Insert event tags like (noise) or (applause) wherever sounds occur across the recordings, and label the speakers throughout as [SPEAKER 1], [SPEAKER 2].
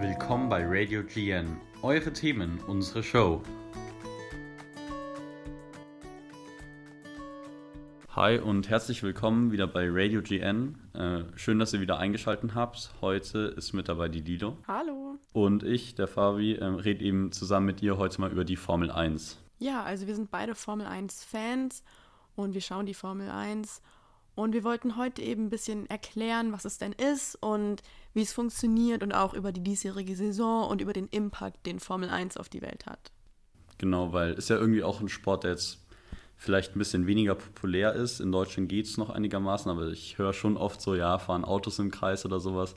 [SPEAKER 1] Willkommen bei Radio GN. Eure Themen, unsere Show. Hi und herzlich willkommen wieder bei Radio GN. Äh, schön, dass ihr wieder eingeschaltet habt. Heute ist mit dabei die Lido.
[SPEAKER 2] Hallo.
[SPEAKER 1] Und ich, der Fabi, äh, rede eben zusammen mit dir heute mal über die Formel 1.
[SPEAKER 2] Ja, also wir sind beide Formel 1-Fans und wir schauen die Formel 1. Und wir wollten heute eben ein bisschen erklären, was es denn ist und wie es funktioniert und auch über die diesjährige Saison und über den Impact, den Formel 1 auf die Welt hat.
[SPEAKER 1] Genau, weil es ja irgendwie auch ein Sport, der jetzt vielleicht ein bisschen weniger populär ist. In Deutschland geht es noch einigermaßen, aber ich höre schon oft so, ja, fahren Autos im Kreis oder sowas.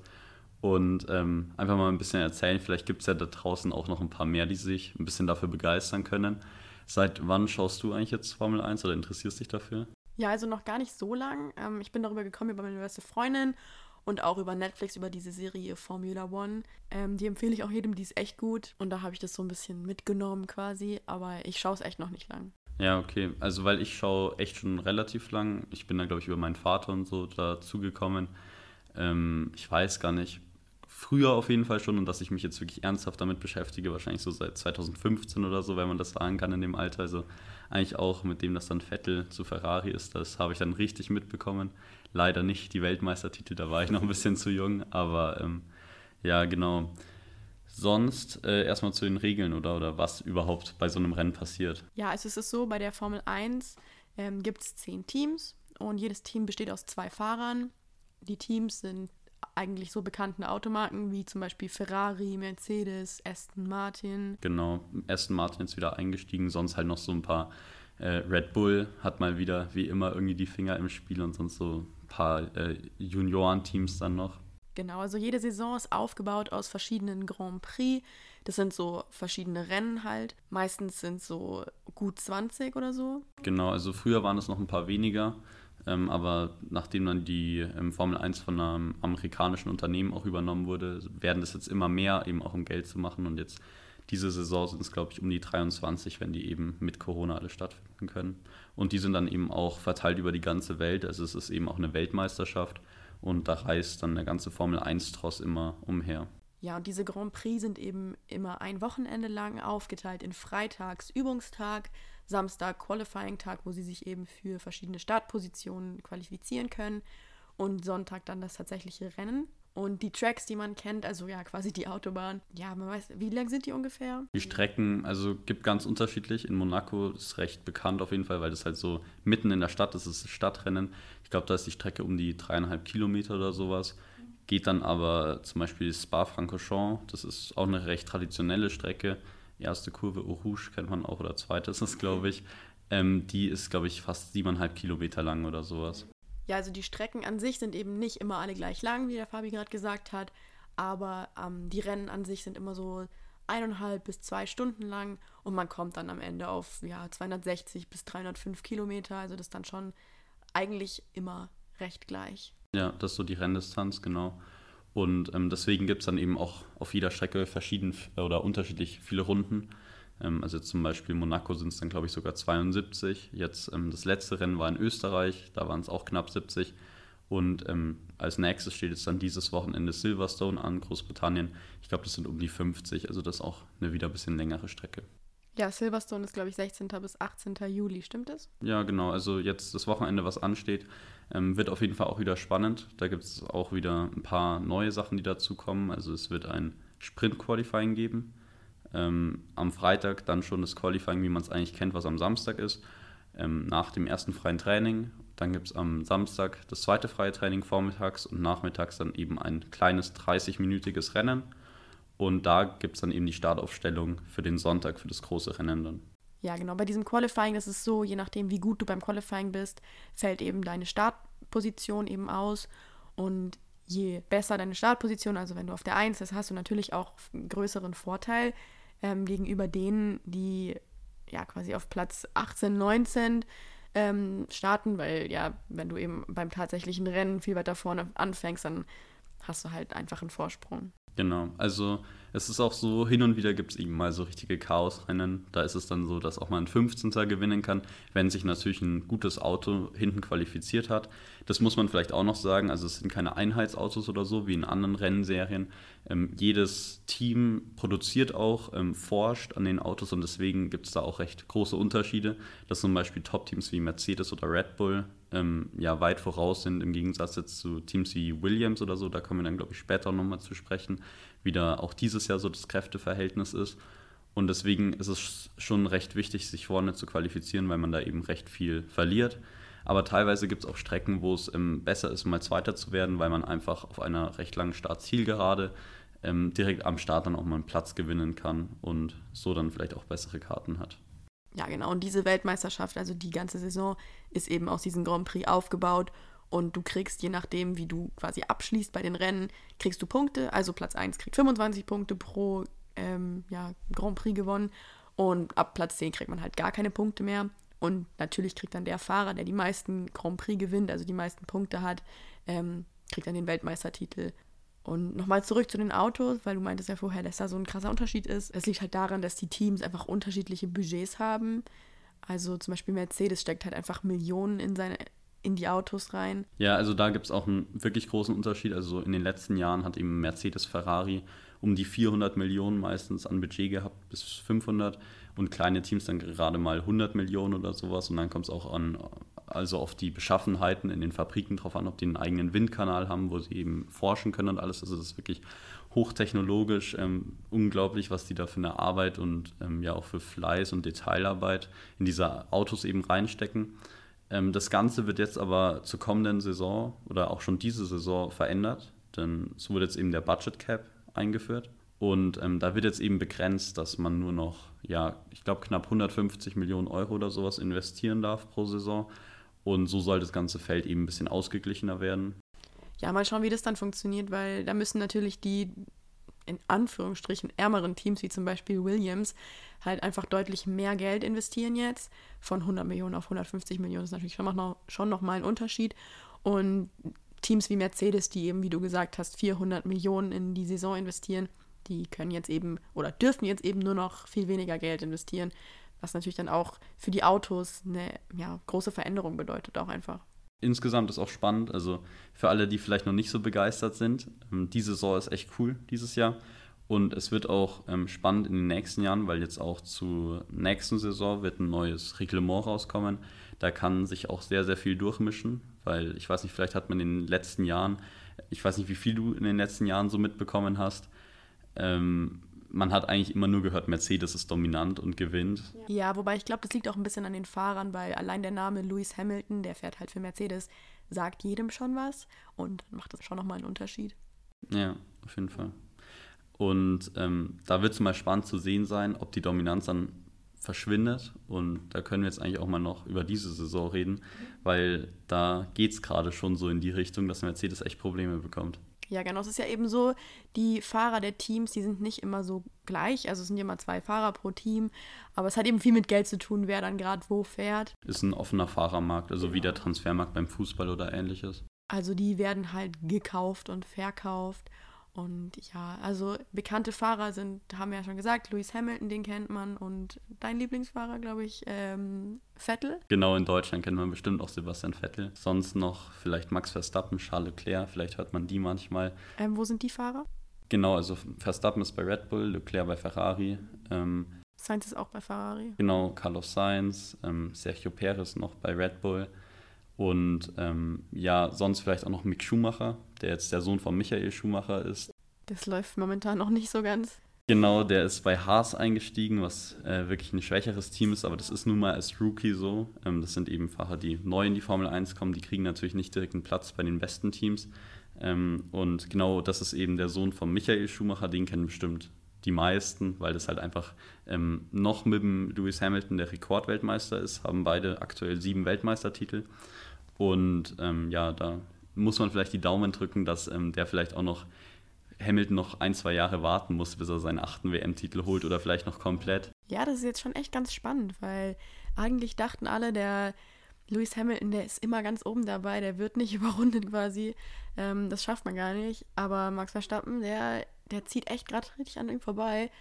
[SPEAKER 1] Und ähm, einfach mal ein bisschen erzählen, vielleicht gibt es ja da draußen auch noch ein paar mehr, die sich ein bisschen dafür begeistern können. Seit wann schaust du eigentlich jetzt Formel 1 oder interessierst dich dafür?
[SPEAKER 2] Ja, also noch gar nicht so lang. Ähm, ich bin darüber gekommen über meine beste Freundin und auch über Netflix, über diese Serie Formula One. Ähm, die empfehle ich auch jedem, die ist echt gut. Und da habe ich das so ein bisschen mitgenommen quasi, aber ich schaue es echt noch nicht lang.
[SPEAKER 1] Ja, okay. Also, weil ich schaue echt schon relativ lang. Ich bin da, glaube ich, über meinen Vater und so dazugekommen. Ähm, ich weiß gar nicht. Früher auf jeden Fall schon und dass ich mich jetzt wirklich ernsthaft damit beschäftige, wahrscheinlich so seit 2015 oder so, wenn man das sagen kann in dem Alter. Also eigentlich auch mit dem, dass dann Vettel zu Ferrari ist, das habe ich dann richtig mitbekommen. Leider nicht die Weltmeistertitel, da war ich noch ein bisschen zu jung, aber ähm, ja, genau. Sonst äh, erstmal zu den Regeln oder, oder was überhaupt bei so einem Rennen passiert.
[SPEAKER 2] Ja, also es ist so, bei der Formel 1 ähm, gibt es zehn Teams und jedes Team besteht aus zwei Fahrern. Die Teams sind eigentlich so bekannten Automarken wie zum Beispiel Ferrari, Mercedes, Aston Martin.
[SPEAKER 1] Genau, Aston Martin ist wieder eingestiegen, sonst halt noch so ein paar. Äh, Red Bull hat mal wieder wie immer irgendwie die Finger im Spiel und sonst so ein paar äh, Juniorenteams dann noch.
[SPEAKER 2] Genau, also jede Saison ist aufgebaut aus verschiedenen Grand Prix. Das sind so verschiedene Rennen halt. Meistens sind so gut 20 oder so.
[SPEAKER 1] Genau, also früher waren es noch ein paar weniger. Ähm, aber nachdem dann die ähm, Formel 1 von einem amerikanischen Unternehmen auch übernommen wurde, werden das jetzt immer mehr, eben auch um Geld zu machen. Und jetzt diese Saison sind es, glaube ich, um die 23, wenn die eben mit Corona alle stattfinden können. Und die sind dann eben auch verteilt über die ganze Welt. Also es ist eben auch eine Weltmeisterschaft. Und da reist dann der ganze Formel 1-Tross immer umher.
[SPEAKER 2] Ja, und diese Grand Prix sind eben immer ein Wochenende lang aufgeteilt in Freitags Übungstag, Samstag Qualifying-Tag, wo sie sich eben für verschiedene Startpositionen qualifizieren können und Sonntag dann das tatsächliche Rennen. Und die Tracks, die man kennt, also ja, quasi die Autobahn, ja, man weiß, wie lang sind die ungefähr?
[SPEAKER 1] Die Strecken, also gibt ganz unterschiedlich. In Monaco ist recht bekannt auf jeden Fall, weil das halt so mitten in der Stadt ist, es ist Stadtrennen. Ich glaube, da ist die Strecke um die dreieinhalb Kilometer oder sowas. Geht dann aber zum Beispiel Spa-Francorchamps, das ist auch eine recht traditionelle Strecke erste Kurve Eau Rouge kennt man auch oder zweite ist es, glaube ich. Ähm, die ist, glaube ich, fast siebeneinhalb Kilometer lang oder sowas.
[SPEAKER 2] Ja, also die Strecken an sich sind eben nicht immer alle gleich lang, wie der Fabi gerade gesagt hat, aber ähm, die Rennen an sich sind immer so eineinhalb bis zwei Stunden lang und man kommt dann am Ende auf ja, 260 bis 305 Kilometer, also das ist dann schon eigentlich immer recht gleich.
[SPEAKER 1] Ja, das ist so die Renndistanz, genau. Und ähm, deswegen gibt es dann eben auch auf jeder Strecke verschieden oder unterschiedlich viele Runden. Ähm, also zum Beispiel Monaco sind es dann, glaube ich, sogar 72. Jetzt ähm, das letzte Rennen war in Österreich, da waren es auch knapp 70. Und ähm, als nächstes steht jetzt dann dieses Wochenende Silverstone an, Großbritannien. Ich glaube, das sind um die 50, also das ist auch eine wieder ein bisschen längere Strecke.
[SPEAKER 2] Ja, Silverstone ist, glaube ich, 16. bis 18. Juli, stimmt das?
[SPEAKER 1] Ja, genau. Also jetzt das Wochenende, was ansteht, ähm, wird auf jeden Fall auch wieder spannend. Da gibt es auch wieder ein paar neue Sachen, die dazu kommen. Also es wird ein Sprint-Qualifying geben. Ähm, am Freitag dann schon das Qualifying, wie man es eigentlich kennt, was am Samstag ist. Ähm, nach dem ersten freien Training. Dann gibt es am Samstag das zweite freie Training vormittags und nachmittags dann eben ein kleines 30-minütiges Rennen. Und da gibt es dann eben die Startaufstellung für den Sonntag, für das große Rennen dann.
[SPEAKER 2] Ja, genau. Bei diesem Qualifying das ist so, je nachdem, wie gut du beim Qualifying bist, fällt eben deine Startposition eben aus. Und je besser deine Startposition, also wenn du auf der 1 bist, hast du natürlich auch einen größeren Vorteil ähm, gegenüber denen, die ja quasi auf Platz 18, 19 ähm, starten, weil ja, wenn du eben beim tatsächlichen Rennen viel weiter vorne anfängst, dann hast du halt einfach einen Vorsprung.
[SPEAKER 1] Genau, also Es ist auch so, hin und wieder gibt es eben mal so richtige Chaosrennen. Da ist es dann so, dass auch mal ein 15. gewinnen kann, wenn sich natürlich ein gutes Auto hinten qualifiziert hat. Das muss man vielleicht auch noch sagen. Also es sind keine Einheitsautos oder so wie in anderen Rennserien. Ähm, jedes Team produziert auch, ähm, forscht an den Autos und deswegen gibt es da auch recht große Unterschiede, dass zum Beispiel Top-Teams wie Mercedes oder Red Bull ähm, ja weit voraus sind im Gegensatz jetzt zu Teams wie Williams oder so. Da kommen wir dann, glaube ich, später nochmal zu sprechen, wie da auch dieses Jahr so das Kräfteverhältnis ist. Und deswegen ist es schon recht wichtig, sich vorne zu qualifizieren, weil man da eben recht viel verliert. Aber teilweise gibt es auch Strecken, wo es ähm, besser ist, mal Zweiter zu werden, weil man einfach auf einer recht langen Startzielgerade ähm, direkt am Start dann auch mal einen Platz gewinnen kann und so dann vielleicht auch bessere Karten hat.
[SPEAKER 2] Ja, genau. Und diese Weltmeisterschaft, also die ganze Saison, ist eben aus diesem Grand Prix aufgebaut. Und du kriegst, je nachdem, wie du quasi abschließt bei den Rennen, kriegst du Punkte. Also Platz 1 kriegt 25 Punkte pro ähm, ja, Grand Prix gewonnen. Und ab Platz 10 kriegt man halt gar keine Punkte mehr. Und natürlich kriegt dann der Fahrer, der die meisten Grand Prix gewinnt, also die meisten Punkte hat, ähm, kriegt dann den Weltmeistertitel. Und nochmal zurück zu den Autos, weil du meintest ja vorher, dass da so ein krasser Unterschied ist. Es liegt halt daran, dass die Teams einfach unterschiedliche Budgets haben. Also zum Beispiel Mercedes steckt halt einfach Millionen in seine in die Autos rein.
[SPEAKER 1] Ja, also da gibt es auch einen wirklich großen Unterschied. Also in den letzten Jahren hat eben Mercedes Ferrari um die 400 Millionen meistens an Budget gehabt, bis 500 und kleine Teams dann gerade mal 100 Millionen oder sowas und dann kommt es auch an, also auf die Beschaffenheiten in den Fabriken drauf an, ob die einen eigenen Windkanal haben, wo sie eben forschen können und alles. Also das ist wirklich hochtechnologisch, ähm, unglaublich, was die da für eine Arbeit und ähm, ja auch für Fleiß und Detailarbeit in diese Autos eben reinstecken. Ähm, das Ganze wird jetzt aber zur kommenden Saison oder auch schon diese Saison verändert, denn es wurde jetzt eben der Budget Cap eingeführt. Und ähm, da wird jetzt eben begrenzt, dass man nur noch, ja, ich glaube, knapp 150 Millionen Euro oder sowas investieren darf pro Saison. Und so soll das ganze Feld eben ein bisschen ausgeglichener werden.
[SPEAKER 2] Ja, mal schauen, wie das dann funktioniert, weil da müssen natürlich die in Anführungsstrichen ärmeren Teams wie zum Beispiel Williams halt einfach deutlich mehr Geld investieren jetzt. Von 100 Millionen auf 150 Millionen ist natürlich schon noch, schon noch ein Unterschied. Und Teams wie Mercedes, die eben, wie du gesagt hast, 400 Millionen in die Saison investieren, die können jetzt eben oder dürfen jetzt eben nur noch viel weniger Geld investieren, was natürlich dann auch für die Autos eine ja, große Veränderung bedeutet, auch einfach.
[SPEAKER 1] Insgesamt ist auch spannend, also für alle, die vielleicht noch nicht so begeistert sind, ähm, diese Saison ist echt cool dieses Jahr. Und es wird auch ähm, spannend in den nächsten Jahren, weil jetzt auch zur nächsten Saison wird ein neues Reglement rauskommen. Da kann sich auch sehr, sehr viel durchmischen, weil ich weiß nicht, vielleicht hat man in den letzten Jahren, ich weiß nicht, wie viel du in den letzten Jahren so mitbekommen hast, ähm, man hat eigentlich immer nur gehört, Mercedes ist dominant und gewinnt.
[SPEAKER 2] Ja, wobei ich glaube, das liegt auch ein bisschen an den Fahrern, weil allein der Name Lewis Hamilton, der fährt halt für Mercedes, sagt jedem schon was und macht das schon nochmal einen Unterschied.
[SPEAKER 1] Ja, auf jeden Fall. Und ähm, da wird es mal spannend zu sehen sein, ob die Dominanz dann verschwindet. Und da können wir jetzt eigentlich auch mal noch über diese Saison reden, weil da geht es gerade schon so in die Richtung, dass Mercedes echt Probleme bekommt.
[SPEAKER 2] Ja, genau. Es ist ja eben so, die Fahrer der Teams, die sind nicht immer so gleich. Also es sind immer zwei Fahrer pro Team. Aber es hat eben viel mit Geld zu tun, wer dann gerade wo fährt.
[SPEAKER 1] Ist ein offener Fahrermarkt, also wie der Transfermarkt beim Fußball oder ähnliches.
[SPEAKER 2] Also die werden halt gekauft und verkauft. Und ja, also bekannte Fahrer sind, haben wir ja schon gesagt, Lewis Hamilton, den kennt man. Und dein Lieblingsfahrer, glaube ich, ähm, Vettel.
[SPEAKER 1] Genau, in Deutschland kennt man bestimmt auch Sebastian Vettel. Sonst noch vielleicht Max Verstappen, Charles Leclerc, vielleicht hört man die manchmal.
[SPEAKER 2] Ähm, wo sind die Fahrer?
[SPEAKER 1] Genau, also Verstappen ist bei Red Bull, Leclerc bei Ferrari. Ähm,
[SPEAKER 2] Sainz ist auch bei Ferrari.
[SPEAKER 1] Genau, Carlos Sainz, ähm, Sergio Perez noch bei Red Bull. Und ähm, ja, sonst vielleicht auch noch Mick Schumacher, der jetzt der Sohn von Michael Schumacher ist.
[SPEAKER 2] Das läuft momentan noch nicht so ganz.
[SPEAKER 1] Genau, der ist bei Haas eingestiegen, was äh, wirklich ein schwächeres Team ist, aber das ist nun mal als Rookie so. Ähm, das sind eben Fahrer, die neu in die Formel 1 kommen, die kriegen natürlich nicht direkt einen Platz bei den besten Teams. Ähm, und genau das ist eben der Sohn von Michael Schumacher, den kennen bestimmt die meisten, weil das halt einfach ähm, noch mit dem Lewis Hamilton der Rekordweltmeister ist, haben beide aktuell sieben Weltmeistertitel. Und ähm, ja, da muss man vielleicht die Daumen drücken, dass ähm, der vielleicht auch noch Hamilton noch ein, zwei Jahre warten muss, bis er seinen achten WM-Titel holt oder vielleicht noch komplett.
[SPEAKER 2] Ja, das ist jetzt schon echt ganz spannend, weil eigentlich dachten alle, der Lewis Hamilton, der ist immer ganz oben dabei, der wird nicht (laughs) überrundet quasi. Ähm, das schafft man gar nicht. Aber Max Verstappen, der, der zieht echt gerade richtig an ihm vorbei.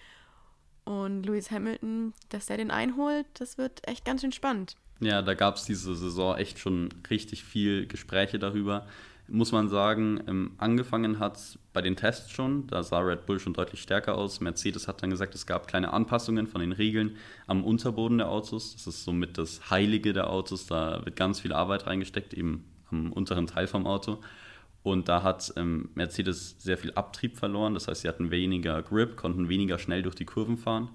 [SPEAKER 2] Und Lewis Hamilton, dass der den einholt, das wird echt ganz spannend.
[SPEAKER 1] Ja, da gab es diese Saison echt schon richtig viel Gespräche darüber. Muss man sagen, ähm, angefangen hat es bei den Tests schon, da sah Red Bull schon deutlich stärker aus. Mercedes hat dann gesagt, es gab kleine Anpassungen von den Regeln am Unterboden der Autos. Das ist somit das Heilige der Autos, da wird ganz viel Arbeit reingesteckt, eben am unteren Teil vom Auto. Und da hat ähm, Mercedes sehr viel Abtrieb verloren, das heißt, sie hatten weniger Grip, konnten weniger schnell durch die Kurven fahren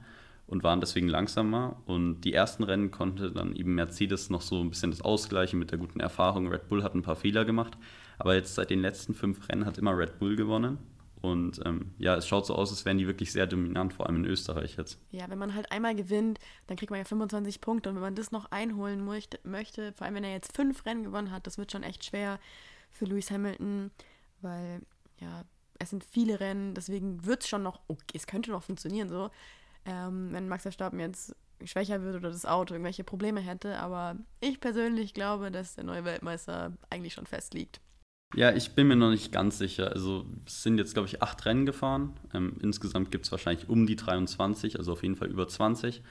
[SPEAKER 1] und waren deswegen langsamer. Und die ersten Rennen konnte dann eben Mercedes noch so ein bisschen das ausgleichen mit der guten Erfahrung. Red Bull hat ein paar Fehler gemacht, aber jetzt seit den letzten fünf Rennen hat immer Red Bull gewonnen. Und ähm, ja, es schaut so aus, als wären die wirklich sehr dominant, vor allem in Österreich jetzt.
[SPEAKER 2] Ja, wenn man halt einmal gewinnt, dann kriegt man ja 25 Punkte. Und wenn man das noch einholen möchte, vor allem wenn er jetzt fünf Rennen gewonnen hat, das wird schon echt schwer für Lewis Hamilton, weil ja, es sind viele Rennen, deswegen wird es schon noch, okay, es könnte noch funktionieren so ähm, wenn Max Verstappen jetzt schwächer wird oder das Auto irgendwelche Probleme hätte. Aber ich persönlich glaube, dass der neue Weltmeister eigentlich schon festliegt.
[SPEAKER 1] Ja, ich bin mir noch nicht ganz sicher. Also es sind jetzt, glaube ich, acht Rennen gefahren. Ähm, insgesamt gibt es wahrscheinlich um die 23, also auf jeden Fall über 20.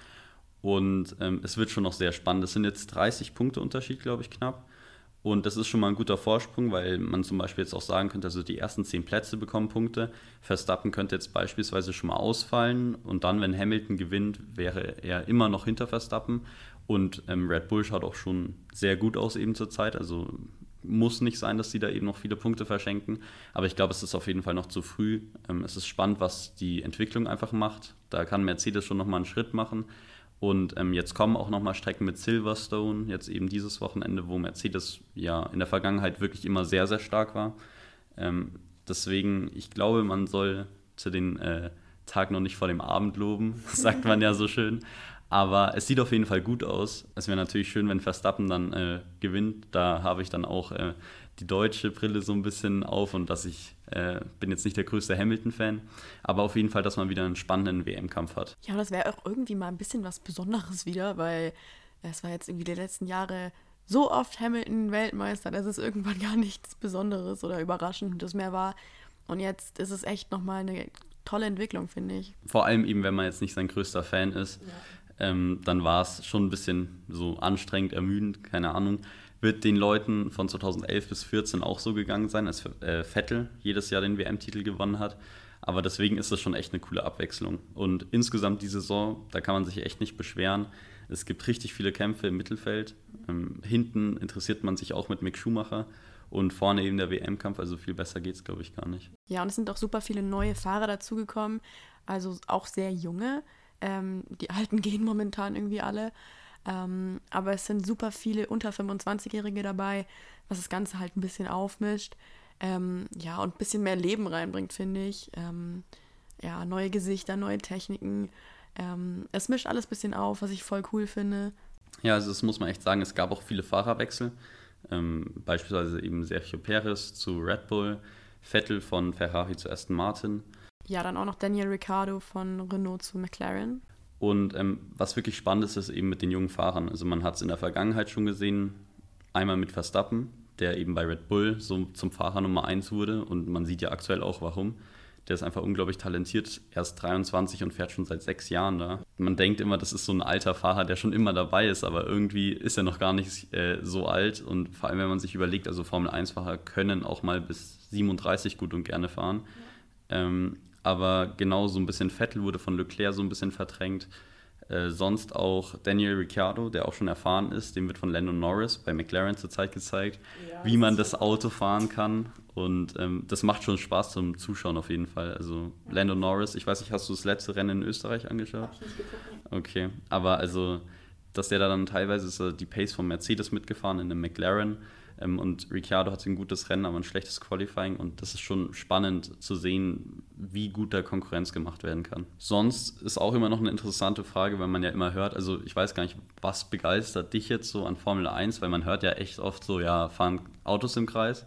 [SPEAKER 1] Und ähm, es wird schon noch sehr spannend. Es sind jetzt 30 Punkte Unterschied, glaube ich, knapp. Und das ist schon mal ein guter Vorsprung, weil man zum Beispiel jetzt auch sagen könnte, also die ersten zehn Plätze bekommen Punkte. Verstappen könnte jetzt beispielsweise schon mal ausfallen und dann, wenn Hamilton gewinnt, wäre er immer noch hinter Verstappen. Und ähm, Red Bull schaut auch schon sehr gut aus eben zur Zeit. Also muss nicht sein, dass sie da eben noch viele Punkte verschenken. Aber ich glaube, es ist auf jeden Fall noch zu früh. Ähm, es ist spannend, was die Entwicklung einfach macht. Da kann Mercedes schon nochmal einen Schritt machen. Und ähm, jetzt kommen auch nochmal Strecken mit Silverstone, jetzt eben dieses Wochenende, wo Mercedes ja in der Vergangenheit wirklich immer sehr, sehr stark war. Ähm, deswegen, ich glaube, man soll zu den äh, Tag noch nicht vor dem Abend loben, (laughs) sagt man ja so schön. Aber es sieht auf jeden Fall gut aus. Es wäre natürlich schön, wenn Verstappen dann äh, gewinnt. Da habe ich dann auch äh, die deutsche Brille so ein bisschen auf und dass ich äh, bin jetzt nicht der größte Hamilton-Fan, aber auf jeden Fall, dass man wieder einen spannenden WM-Kampf hat.
[SPEAKER 2] Ja, das wäre auch irgendwie mal ein bisschen was Besonderes wieder, weil es war jetzt irgendwie die letzten Jahre so oft Hamilton Weltmeister, dass es irgendwann (laughs) gar nichts Besonderes oder Überraschendes mehr war. Und jetzt ist es echt nochmal eine tolle Entwicklung, finde ich.
[SPEAKER 1] Vor allem eben, wenn man jetzt nicht sein größter Fan ist, ja. ähm, dann war es schon ein bisschen so anstrengend, ermüdend, keine Ahnung wird den Leuten von 2011 bis 2014 auch so gegangen sein, als äh, Vettel jedes Jahr den WM-Titel gewonnen hat. Aber deswegen ist das schon echt eine coole Abwechslung. Und insgesamt die Saison, da kann man sich echt nicht beschweren. Es gibt richtig viele Kämpfe im Mittelfeld. Ähm, hinten interessiert man sich auch mit Mick Schumacher. Und vorne eben der WM-Kampf, also viel besser geht es, glaube ich, gar nicht.
[SPEAKER 2] Ja, und es sind auch super viele neue Fahrer dazugekommen, also auch sehr junge. Ähm, die Alten (laughs) gehen momentan irgendwie alle. Ähm, aber es sind super viele unter 25-Jährige dabei, was das Ganze halt ein bisschen aufmischt. Ähm, ja, und ein bisschen mehr Leben reinbringt, finde ich. Ähm, ja, neue Gesichter, neue Techniken. Ähm, es mischt alles ein bisschen auf, was ich voll cool finde.
[SPEAKER 1] Ja, also das muss man echt sagen. Es gab auch viele Fahrerwechsel. Ähm, beispielsweise eben Sergio Perez zu Red Bull, Vettel von Ferrari zu Aston Martin.
[SPEAKER 2] Ja, dann auch noch Daniel Ricciardo von Renault zu McLaren.
[SPEAKER 1] Und ähm, was wirklich spannend ist, ist eben mit den jungen Fahrern. Also man hat es in der Vergangenheit schon gesehen, einmal mit Verstappen, der eben bei Red Bull so zum Fahrer Nummer 1 wurde. Und man sieht ja aktuell auch warum. Der ist einfach unglaublich talentiert. Er ist 23 und fährt schon seit sechs Jahren da. Man denkt immer, das ist so ein alter Fahrer, der schon immer dabei ist, aber irgendwie ist er noch gar nicht äh, so alt. Und vor allem, wenn man sich überlegt, also Formel 1-Fahrer können auch mal bis 37 gut und gerne fahren. Ähm, aber genau so ein bisschen Vettel wurde von Leclerc so ein bisschen verdrängt. Äh, sonst auch Daniel Ricciardo, der auch schon erfahren ist, dem wird von Lando Norris bei McLaren zurzeit gezeigt, ja, wie man das Auto fahren kann. Und ähm, das macht schon Spaß zum Zuschauen auf jeden Fall. Also ja. Lando Norris, ich weiß nicht, hast du das letzte Rennen in Österreich angeschaut? Hab ich nicht. Okay, aber also, dass der da dann teilweise ist die Pace von Mercedes mitgefahren in einem McLaren ähm, und Ricciardo hat ein gutes Rennen, aber ein schlechtes Qualifying. Und das ist schon spannend zu sehen, wie gut da Konkurrenz gemacht werden kann. Sonst ist auch immer noch eine interessante Frage, weil man ja immer hört, also ich weiß gar nicht, was begeistert dich jetzt so an Formel 1, weil man hört ja echt oft so, ja, fahren Autos im Kreis.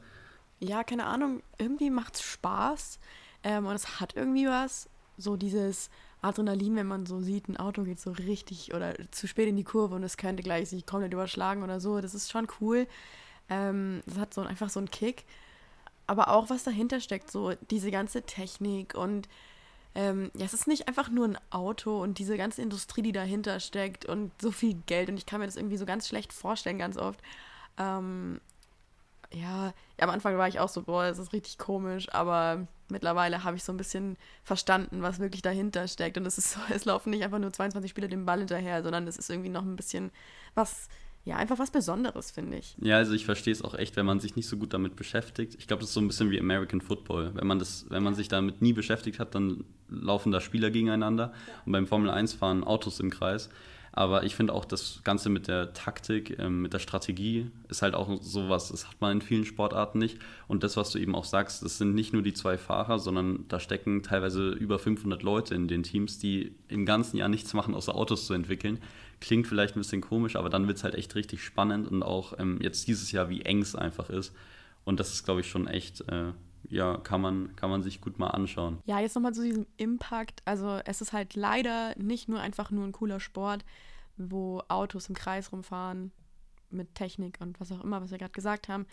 [SPEAKER 2] Ja, keine Ahnung, irgendwie macht es Spaß ähm, und es hat irgendwie was, so dieses Adrenalin, wenn man so sieht, ein Auto geht so richtig oder zu spät in die Kurve und es könnte gleich sich komplett überschlagen oder so. Das ist schon cool. Ähm, das hat so einfach so einen Kick. Aber auch was dahinter steckt, so diese ganze Technik und ähm, ja, es ist nicht einfach nur ein Auto und diese ganze Industrie, die dahinter steckt und so viel Geld und ich kann mir das irgendwie so ganz schlecht vorstellen, ganz oft. Ähm, ja, am Anfang war ich auch so, boah, das ist richtig komisch, aber mittlerweile habe ich so ein bisschen verstanden, was wirklich dahinter steckt. Und es ist so, (laughs) es laufen nicht einfach nur 22 Spieler dem Ball hinterher, sondern es ist irgendwie noch ein bisschen was, ja, einfach was Besonderes, finde ich.
[SPEAKER 1] Ja, also ich verstehe es auch echt, wenn man sich nicht so gut damit beschäftigt. Ich glaube, das ist so ein bisschen wie American Football. Wenn man das, wenn man sich damit nie beschäftigt hat, dann laufen da Spieler gegeneinander. Ja. Und beim Formel 1 fahren Autos im Kreis. Aber ich finde auch das Ganze mit der Taktik, ähm, mit der Strategie ist halt auch sowas, das hat man in vielen Sportarten nicht. Und das, was du eben auch sagst, das sind nicht nur die zwei Fahrer, sondern da stecken teilweise über 500 Leute in den Teams, die im ganzen Jahr nichts machen, außer Autos zu entwickeln. Klingt vielleicht ein bisschen komisch, aber dann wird es halt echt richtig spannend und auch ähm, jetzt dieses Jahr, wie eng es einfach ist. Und das ist, glaube ich, schon echt äh, ja, kann man, kann man sich gut mal anschauen.
[SPEAKER 2] Ja, jetzt nochmal zu diesem Impact. Also es ist halt leider nicht nur einfach nur ein cooler Sport, wo Autos im Kreis rumfahren mit Technik und was auch immer, was wir gerade gesagt haben,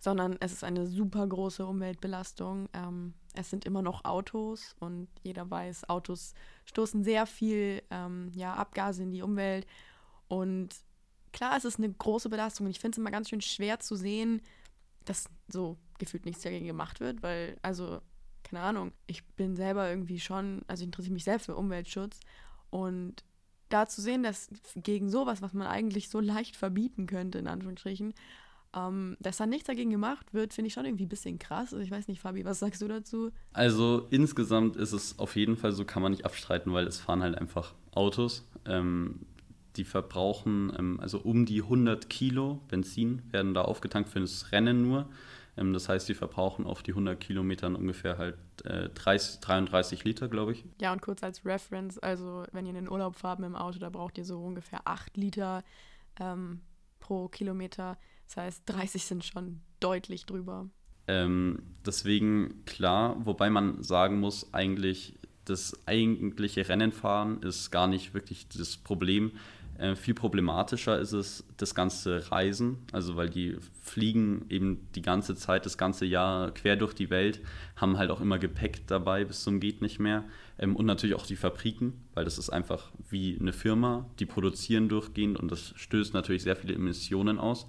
[SPEAKER 2] sondern es ist eine super große Umweltbelastung. Ähm, es sind immer noch Autos und jeder weiß, Autos stoßen sehr viel ähm, ja, Abgase in die Umwelt. Und klar, es ist eine große Belastung und ich finde es immer ganz schön schwer zu sehen, dass so gefühlt nichts dagegen gemacht wird, weil, also, keine Ahnung, ich bin selber irgendwie schon, also ich interessiere mich sehr für Umweltschutz und da zu sehen, dass gegen sowas, was man eigentlich so leicht verbieten könnte, in Anführungsstrichen, ähm, dass da nichts dagegen gemacht wird, finde ich schon irgendwie ein bisschen krass. Also ich weiß nicht, Fabi, was sagst du dazu?
[SPEAKER 1] Also insgesamt ist es auf jeden Fall so, kann man nicht abstreiten, weil es fahren halt einfach Autos. Ähm, die verbrauchen ähm, also um die 100 Kilo Benzin, werden da aufgetankt für das Rennen nur. Ähm, das heißt, die verbrauchen auf die 100 Kilometern ungefähr halt äh, 30, 33 Liter, glaube ich.
[SPEAKER 2] Ja, und kurz als Reference, also wenn ihr in den Urlaub fahrt mit dem Auto, da braucht ihr so ungefähr 8 Liter ähm, pro Kilometer. Das heißt, 30 sind schon deutlich drüber.
[SPEAKER 1] Ähm, deswegen klar, wobei man sagen muss, eigentlich das eigentliche Rennenfahren ist gar nicht wirklich das Problem, äh, viel problematischer ist es das ganze Reisen, also weil die fliegen eben die ganze Zeit, das ganze Jahr quer durch die Welt, haben halt auch immer Gepäck dabei bis zum geht nicht mehr ähm, und natürlich auch die Fabriken, weil das ist einfach wie eine Firma, die produzieren durchgehend und das stößt natürlich sehr viele Emissionen aus.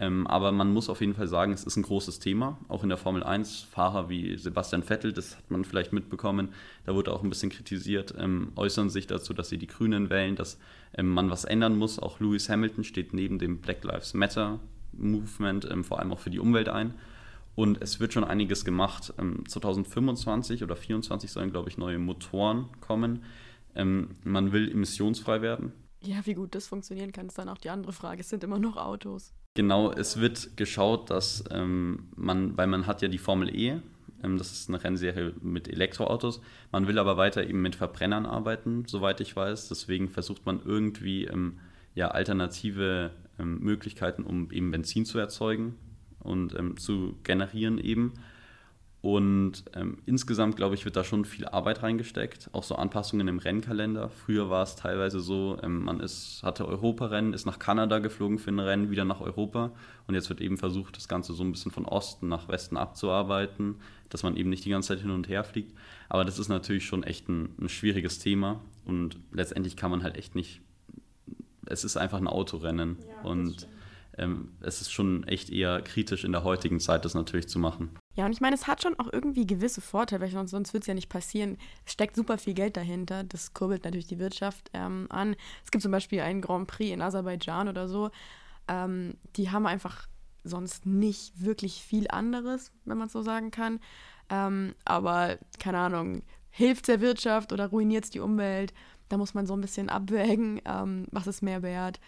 [SPEAKER 1] Ähm, aber man muss auf jeden Fall sagen, es ist ein großes Thema. Auch in der Formel 1 Fahrer wie Sebastian Vettel, das hat man vielleicht mitbekommen, da wurde auch ein bisschen kritisiert, ähm, äußern sich dazu, dass sie die Grünen wählen, dass ähm, man was ändern muss. Auch Lewis Hamilton steht neben dem Black Lives Matter Movement ähm, vor allem auch für die Umwelt ein. Und es wird schon einiges gemacht. 2025 ähm, oder 2024 sollen, glaube ich, neue Motoren kommen. Ähm, man will emissionsfrei werden.
[SPEAKER 2] Ja, wie gut das funktionieren kann, ist dann auch die andere Frage. Es sind immer noch Autos.
[SPEAKER 1] Genau, es wird geschaut, dass ähm, man, weil man hat ja die Formel E, ähm, das ist eine Rennserie mit Elektroautos, man will aber weiter eben mit Verbrennern arbeiten, soweit ich weiß. Deswegen versucht man irgendwie ähm, ja, alternative ähm, Möglichkeiten, um eben Benzin zu erzeugen und ähm, zu generieren eben. Und ähm, insgesamt, glaube ich, wird da schon viel Arbeit reingesteckt. Auch so Anpassungen im Rennkalender. Früher war es teilweise so, ähm, man ist, hatte Europarennen, ist nach Kanada geflogen für ein Rennen, wieder nach Europa. Und jetzt wird eben versucht, das Ganze so ein bisschen von Osten nach Westen abzuarbeiten, dass man eben nicht die ganze Zeit hin und her fliegt. Aber das ist natürlich schon echt ein, ein schwieriges Thema. Und letztendlich kann man halt echt nicht. Es ist einfach ein Autorennen. Ja, und ähm, es ist schon echt eher kritisch in der heutigen Zeit, das natürlich zu machen.
[SPEAKER 2] Ja, und ich meine, es hat schon auch irgendwie gewisse Vorteile, weil sonst, wird es ja nicht passieren. Es steckt super viel Geld dahinter. Das kurbelt natürlich die Wirtschaft ähm, an. Es gibt zum Beispiel einen Grand Prix in Aserbaidschan oder so. Ähm, die haben einfach sonst nicht wirklich viel anderes, wenn man es so sagen kann. Ähm, aber keine Ahnung, hilft der Wirtschaft oder ruiniert es die Umwelt? Da muss man so ein bisschen abwägen, ähm, was ist mehr wert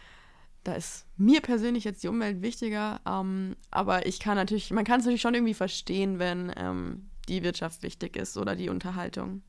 [SPEAKER 2] da ist mir persönlich jetzt die Umwelt wichtiger, ähm, aber ich kann natürlich, man kann es natürlich schon irgendwie verstehen, wenn ähm, die Wirtschaft wichtig ist oder die Unterhaltung.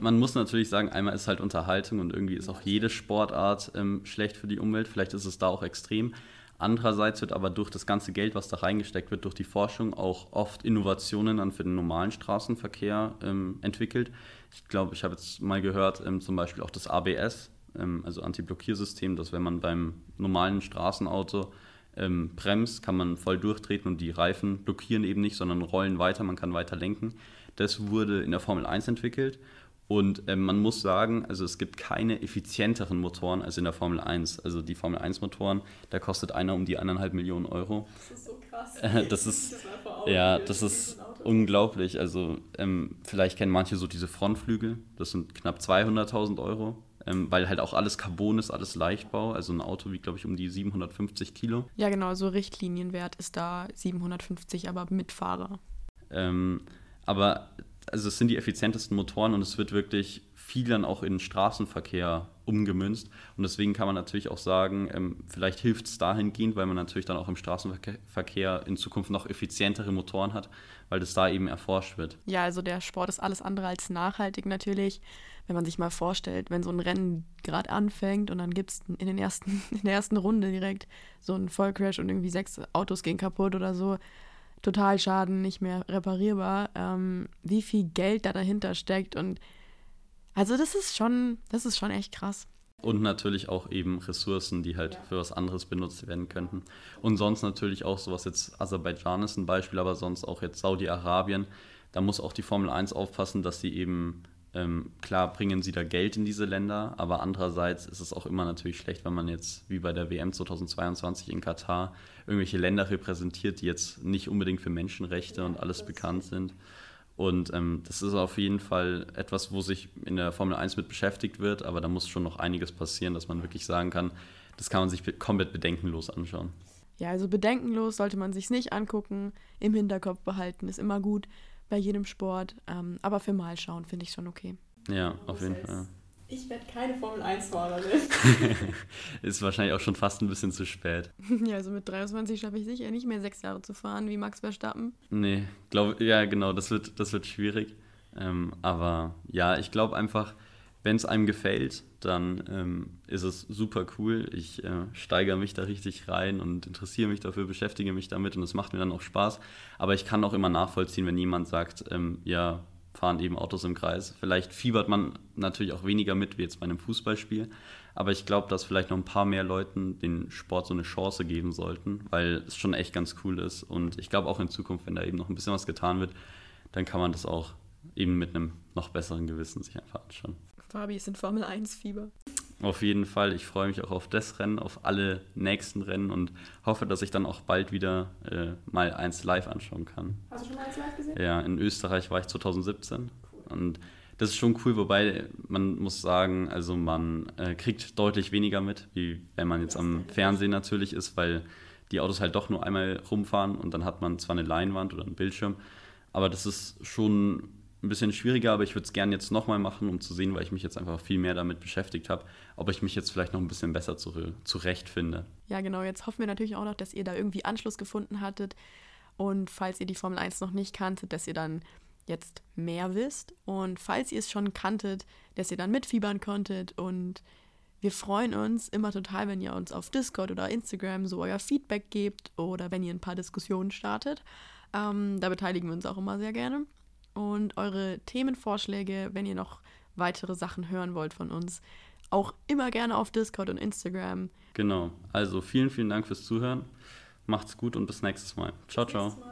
[SPEAKER 1] Man muss natürlich sagen, einmal ist halt Unterhaltung und irgendwie ist auch jede Sportart ähm, schlecht für die Umwelt. Vielleicht ist es da auch extrem. Andererseits wird aber durch das ganze Geld, was da reingesteckt wird, durch die Forschung auch oft Innovationen dann für den normalen Straßenverkehr ähm, entwickelt. Ich glaube, ich habe jetzt mal gehört, ähm, zum Beispiel auch das ABS, ähm, also Anti-Blockiersystem, dass wenn man beim normalen Straßenauto ähm, bremst, kann man voll durchtreten und die Reifen blockieren eben nicht, sondern rollen weiter, man kann weiter lenken. Das wurde in der Formel 1 entwickelt und ähm, man muss sagen, also es gibt keine effizienteren Motoren als in der Formel 1. Also die Formel 1 Motoren, da kostet einer um die eineinhalb Millionen Euro. Das ist so krass. Äh, das ist, das ja, das ist unglaublich. Also ähm, vielleicht kennen manche so diese Frontflügel, das sind knapp 200.000 Euro. Ähm, weil halt auch alles Carbon ist, alles Leichtbau. Also ein Auto wiegt, glaube ich, um die 750 Kilo.
[SPEAKER 2] Ja, genau, so Richtlinienwert ist da 750, aber mit Fahrer.
[SPEAKER 1] Ähm, aber also es sind die effizientesten Motoren und es wird wirklich viel dann auch in Straßenverkehr umgemünzt. Und deswegen kann man natürlich auch sagen, ähm, vielleicht hilft es dahingehend, weil man natürlich dann auch im Straßenverkehr in Zukunft noch effizientere Motoren hat, weil das da eben erforscht wird.
[SPEAKER 2] Ja, also der Sport ist alles andere als nachhaltig natürlich. Wenn man sich mal vorstellt, wenn so ein Rennen gerade anfängt und dann gibt es in, (laughs) in der ersten Runde direkt so einen Vollcrash und irgendwie sechs Autos gehen kaputt oder so, Totalschaden, nicht mehr reparierbar, ähm, wie viel Geld da dahinter steckt und also das ist schon, das ist schon echt krass.
[SPEAKER 1] Und natürlich auch eben Ressourcen, die halt ja. für was anderes benutzt werden könnten. Und sonst natürlich auch sowas jetzt, Aserbaidschan ist ein Beispiel, aber sonst auch jetzt Saudi-Arabien. Da muss auch die Formel 1 aufpassen, dass sie eben ähm, klar bringen sie da Geld in diese Länder, aber andererseits ist es auch immer natürlich schlecht, wenn man jetzt wie bei der WM 2022 in Katar irgendwelche Länder repräsentiert, die jetzt nicht unbedingt für Menschenrechte und alles bekannt sind. Und ähm, das ist auf jeden Fall etwas, wo sich in der Formel 1 mit beschäftigt wird, aber da muss schon noch einiges passieren, dass man wirklich sagen kann, das kann man sich komplett bedenkenlos anschauen.
[SPEAKER 2] Ja, also bedenkenlos sollte man sich nicht angucken, im Hinterkopf behalten, ist immer gut bei jedem Sport. Ähm, aber für mal schauen finde ich schon okay.
[SPEAKER 1] Ja, auf jeden Fall.
[SPEAKER 3] Ich werde keine Formel 1-Fahrerin. (laughs)
[SPEAKER 1] ist wahrscheinlich auch schon fast ein bisschen zu spät. (laughs)
[SPEAKER 2] Ja, also mit 23 schaffe ich sicher nicht mehr sechs Jahre zu fahren wie Max Verstappen.
[SPEAKER 1] Nee, glaube ja genau, das wird, das wird schwierig. Ähm, aber ja, ich glaube einfach, wenn es einem gefällt, dann ähm, ist es super cool. Ich äh, steigere mich da richtig rein und interessiere mich dafür, beschäftige mich damit und es macht mir dann auch Spaß. Aber ich kann auch immer nachvollziehen, wenn jemand sagt, ähm, ja, fahren eben Autos im Kreis. Vielleicht fiebert man natürlich auch weniger mit wie jetzt bei einem Fußballspiel. Aber ich glaube, dass vielleicht noch ein paar mehr Leuten den Sport so eine Chance geben sollten, weil es schon echt ganz cool ist. Und ich glaube auch in Zukunft, wenn da eben noch ein bisschen was getan wird, dann kann man das auch eben mit einem noch besseren Gewissen sich einfach anschauen.
[SPEAKER 2] Fabi ist in Formel 1 Fieber.
[SPEAKER 1] Auf jeden Fall. Ich freue mich auch auf das Rennen, auf alle nächsten Rennen und hoffe, dass ich dann auch bald wieder äh, mal eins live anschauen kann.
[SPEAKER 3] Hast du schon mal eins live gesehen?
[SPEAKER 1] Ja, in Österreich war ich 2017. Cool. Und das ist schon cool, wobei man muss sagen, also man äh, kriegt deutlich weniger mit, wie wenn man jetzt am Fernsehen natürlich ist, weil die Autos halt doch nur einmal rumfahren und dann hat man zwar eine Leinwand oder einen Bildschirm, aber das ist schon ein bisschen schwieriger, aber ich würde es gerne jetzt nochmal machen, um zu sehen, weil ich mich jetzt einfach viel mehr damit beschäftigt habe, ob ich mich jetzt vielleicht noch ein bisschen besser zu, zurechtfinde.
[SPEAKER 2] Ja, genau. Jetzt hoffen wir natürlich auch noch, dass ihr da irgendwie Anschluss gefunden hattet. Und falls ihr die Formel 1 noch nicht kanntet, dass ihr dann jetzt mehr wisst. Und falls ihr es schon kanntet, dass ihr dann mitfiebern konntet. Und wir freuen uns immer total, wenn ihr uns auf Discord oder Instagram so euer Feedback gebt oder wenn ihr ein paar Diskussionen startet. Ähm, da beteiligen wir uns auch immer sehr gerne und eure Themenvorschläge, wenn ihr noch weitere Sachen hören wollt von uns, auch immer gerne auf Discord und Instagram.
[SPEAKER 1] Genau. Also vielen, vielen Dank fürs Zuhören. Macht's gut und bis nächstes Mal. Ciao, ciao.